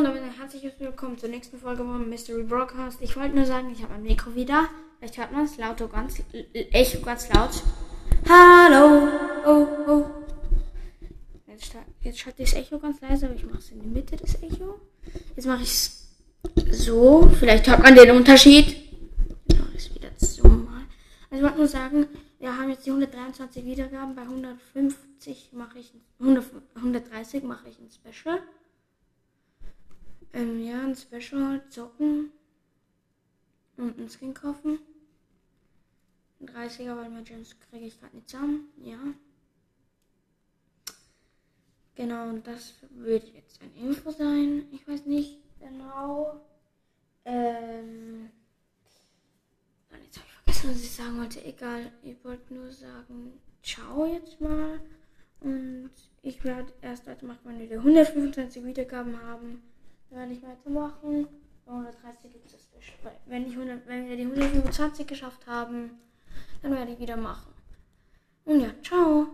und damit ein herzliches Willkommen zur nächsten Folge von Mystery Broadcast. Ich wollte nur sagen, ich habe mein Mikro wieder. Vielleicht hört man es laut, ganz, echt ganz laut. Hallo, oh, oh. Jetzt, jetzt schalte ich das Echo ganz leise, aber ich mache es in die Mitte des Echo. Jetzt mache ich es so. Vielleicht hört man den Unterschied. Jetzt mache ich es wieder so mal. Also ich wollte nur sagen, wir haben jetzt die 123 Wiedergaben. Bei 150 mache ich 100, 130 mache ich ein Special. Ähm, ja, ein Special, zocken und ein Skin kaufen. Ein 30er, weil mein Gems kriege ich gerade nicht zusammen. Ja. Genau, und das wird jetzt ein Info sein. Ich weiß nicht genau. Ähm. Jetzt habe ich vergessen, was ich sagen wollte. Egal, ich wollte nur sagen, ciao jetzt mal. Und ich werde erst weitermachen, wenn wir 125 Wiedergaben haben werde ich weitermachen. Bei 130 gibt es das Special. Wenn, ich 100, wenn wir die 125 geschafft haben, dann werde ich wieder machen. Und ja, ciao.